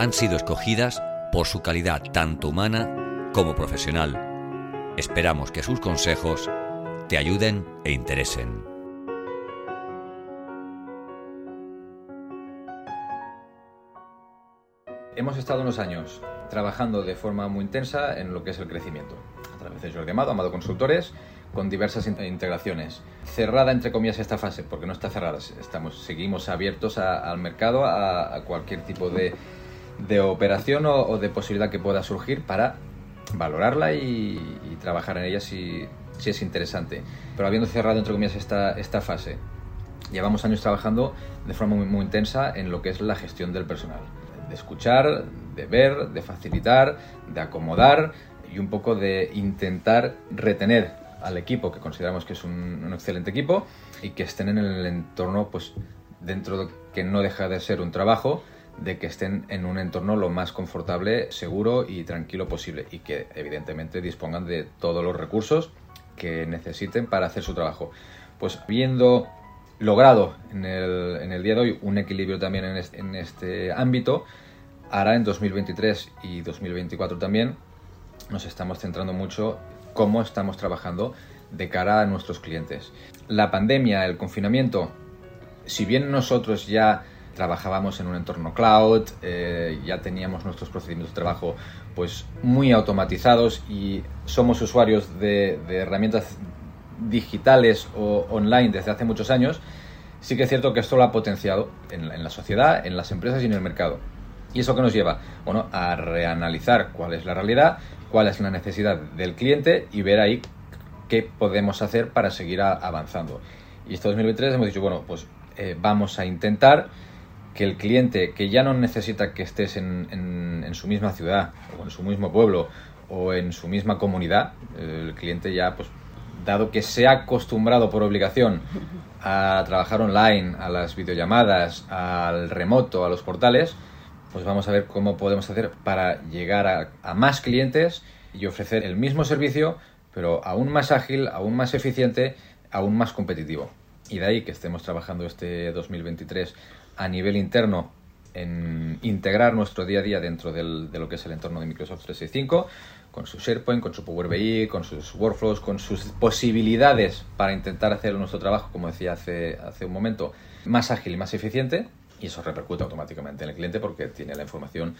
han sido escogidas por su calidad tanto humana como profesional. Esperamos que sus consejos te ayuden e interesen. Hemos estado unos años trabajando de forma muy intensa en lo que es el crecimiento, a través de Jordi Amado, Amado Consultores, con diversas integraciones. Cerrada, entre comillas, esta fase, porque no está cerrada, estamos, seguimos abiertos al mercado, a, cualquier tipo de, de operación o, de posibilidad que pueda surgir para valorarla y, trabajar en ella si, es interesante. Pero habiendo cerrado, entre comillas, esta, esta fase, llevamos años trabajando de forma muy, muy intensa en lo que es la gestión del personal de escuchar, de ver, de facilitar, de acomodar y un poco de intentar retener al equipo, que consideramos que es un, excelente equipo, y que estén en el entorno, pues dentro de que no deja de ser un trabajo, de que estén en un entorno lo más confortable, seguro y tranquilo posible, y que evidentemente dispongan de todos los recursos que necesiten para hacer su trabajo. Pues viendo logrado en el, en el día de hoy un equilibrio también en este, en este ámbito, ahora en 2023 y 2024 también nos estamos centrando mucho cómo estamos trabajando de cara a nuestros clientes. La pandemia, el confinamiento, si bien nosotros ya trabajábamos en un entorno cloud, eh, ya teníamos nuestros procedimientos de trabajo pues muy automatizados y somos usuarios de, herramientas digitales o online desde hace muchos años, sí que es cierto que esto lo ha potenciado en, la sociedad, en las empresas y en el mercado. ¿Y eso que nos lleva? Bueno, a reanalizar cuál es la realidad, cuál es la necesidad del cliente y ver ahí qué podemos hacer para seguir avanzando. Y este 2023 hemos dicho, bueno, pues eh, vamos a intentar que el cliente que ya no necesita que estés en, en, su misma ciudad o en su mismo pueblo o en su misma comunidad, el cliente ya pues dado que se ha acostumbrado por obligación a trabajar online, a las videollamadas, al remoto, a los portales, pues vamos a ver cómo podemos hacer para llegar a, más clientes y ofrecer el mismo servicio, pero aún más ágil, aún más eficiente, aún más competitivo. Y de ahí que estemos trabajando este 2023 a nivel interno en integrar nuestro día a día dentro de lo que es el entorno de Microsoft 365 con su SharePoint, con su Power BI, con sus workflows, con sus posibilidades para intentar hacer nuestro trabajo, como decía hace, hace un momento, más ágil y más eficiente. Y eso repercute automáticamente en el cliente porque tiene la información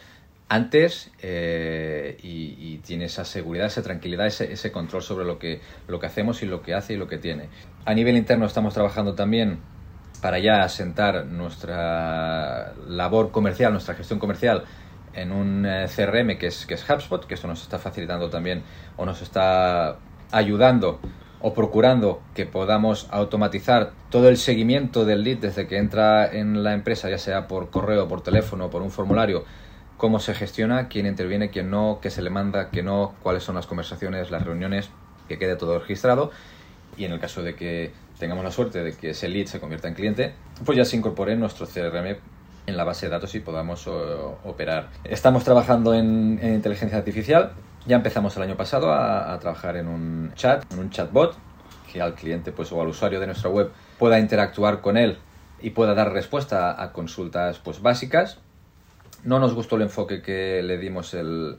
antes eh, y, tiene esa seguridad, esa tranquilidad, ese, ese, control sobre lo que, lo que hacemos y lo que hace y lo que tiene. A nivel interno estamos trabajando también para ya asentar nuestra labor comercial, nuestra gestión comercial en un eh, CRM que es, que es HubSpot, que esto nos está facilitando también o nos está ayudando o procurando que podamos automatizar todo el seguimiento del lead desde que entra en la empresa, ya sea por correo, por teléfono, por un formulario, cómo se gestiona, quién interviene, quién no, qué se le manda, qué no, cuáles son las conversaciones, las reuniones, que quede todo registrado. Y en el caso de que tengamos la suerte de que ese lead se convierta en cliente, pues ya se incorpore nuestro CRM en la base de datos y podamos operar. Estamos trabajando en, inteligencia artificial. Ya empezamos el año pasado a, trabajar en un chat, en un chatbot, que al cliente pues, o al usuario de nuestra web pueda interactuar con él y pueda dar respuesta a, consultas pues, básicas. No nos gustó el enfoque que le dimos el,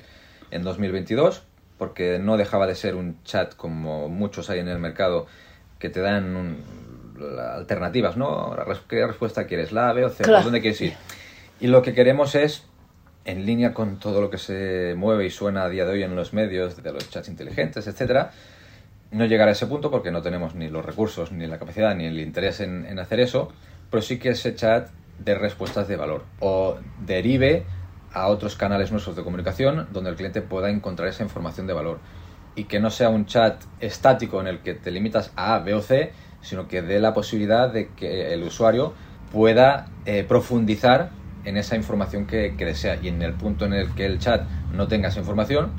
en 2022, porque no dejaba de ser un chat como muchos hay en el mercado que te dan un, alternativas, ¿no? ¿Qué respuesta quieres? ¿La, B o C? ¿Dónde quieres ir? Y lo que queremos es, en línea con todo lo que se mueve y suena a día de hoy en los medios, de los chats inteligentes, etcétera, no llegar a ese punto porque no tenemos ni los recursos, ni la capacidad, ni el interés en, en hacer eso, pero sí que ese chat de respuestas de valor o derive a otros canales nuestros de comunicación donde el cliente pueda encontrar esa información de valor y que no sea un chat estático en el que te limitas a A, B o C, sino que dé la posibilidad de que el usuario pueda eh, profundizar en esa información que, que desea y en el punto en el que el chat no tenga esa información,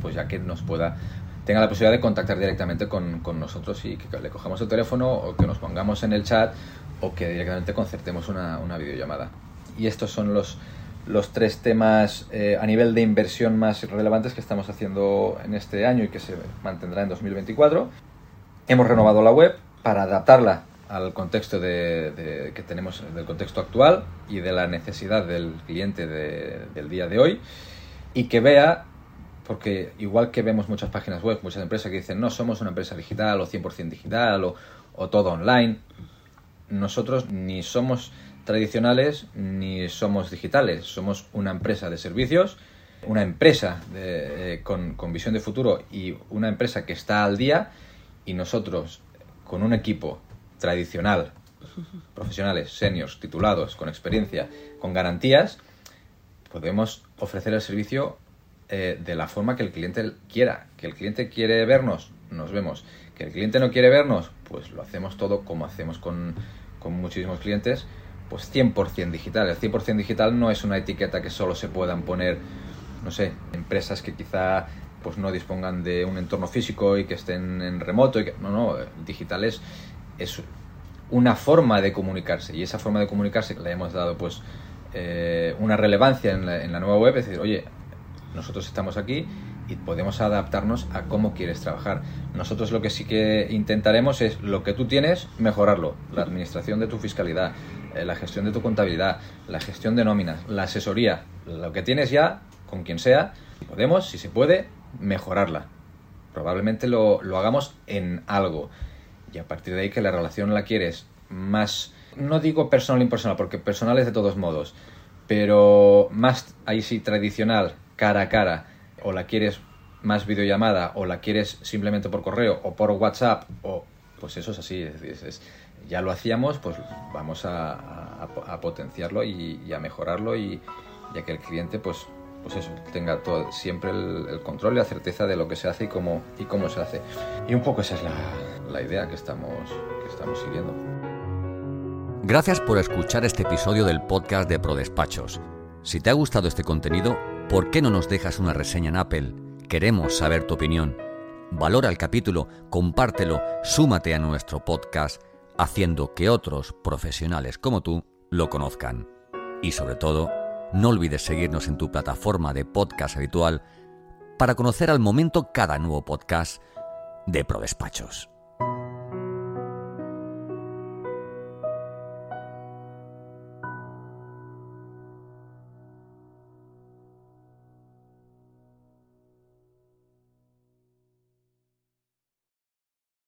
pues ya que nos pueda tenga la posibilidad de contactar directamente con, con, nosotros y que le cojamos el teléfono o que nos pongamos en el chat o que directamente concertemos una, una videollamada. Y estos son los, los tres temas eh, a nivel de inversión más relevantes que estamos haciendo en este año y que se mantendrá en 2024. Hemos renovado la web para adaptarla al contexto de, que tenemos del contexto actual y de la necesidad del cliente del día de hoy y que vea porque igual que vemos muchas páginas web, muchas empresas que dicen no somos una empresa digital o 100% digital o, o todo online, nosotros ni somos tradicionales ni somos digitales, somos una empresa de servicios, una empresa eh, con, con visión de futuro y una empresa que está al día y nosotros con un equipo tradicional, profesionales, seniors, titulados, con experiencia, con garantías, podemos ofrecer el servicio eh, de la forma que el cliente quiera. Que el cliente quiere vernos, nos vemos. Que el cliente no quiere vernos, pues lo hacemos todo como hacemos con, con muchísimos clientes, pues 100% digital. El 100% digital no es una etiqueta que solo se puedan poner, no sé, empresas que quizá pues no dispongan de un entorno físico y que estén en remoto. Y que, no, no, digital es, una forma de comunicarse y esa forma de comunicarse le hemos dado pues eh, una relevancia en la, en la nueva web, es decir, oye, nosotros estamos aquí y podemos adaptarnos a cómo quieres trabajar. Nosotros lo que sí que intentaremos es lo que tú tienes, mejorarlo. La administración de tu fiscalidad, eh, la gestión de tu contabilidad, la gestión de nóminas, la asesoría, lo que tienes ya, con quien sea, podemos, si se puede, mejorarla. Probablemente lo, lo hagamos en algo. Y a partir de ahí que la relación la quieres más, no digo personal impersonal, porque personal es de todos modos, pero más ahí sí tradicional, cara a cara o la quieres más videollamada o la quieres simplemente por correo o por WhatsApp o pues eso es así ya lo hacíamos pues vamos a, potenciarlo y, a mejorarlo y ya que el cliente pues pues eso tenga siempre el, control y la certeza de lo que se hace y cómo y cómo se hace y un poco esa es la, la idea que estamos que estamos siguiendo Gracias por escuchar este episodio del podcast de ProDespachos. Si te ha gustado este contenido ¿por qué no nos dejas una reseña en Apple? Queremos saber tu opinión. Valora el capítulo, compártelo, súmate a nuestro podcast, haciendo que otros profesionales como tú lo conozcan. Y sobre todo, no olvides seguirnos en tu plataforma de podcast habitual para conocer al momento cada nuevo podcast de ProDespachos.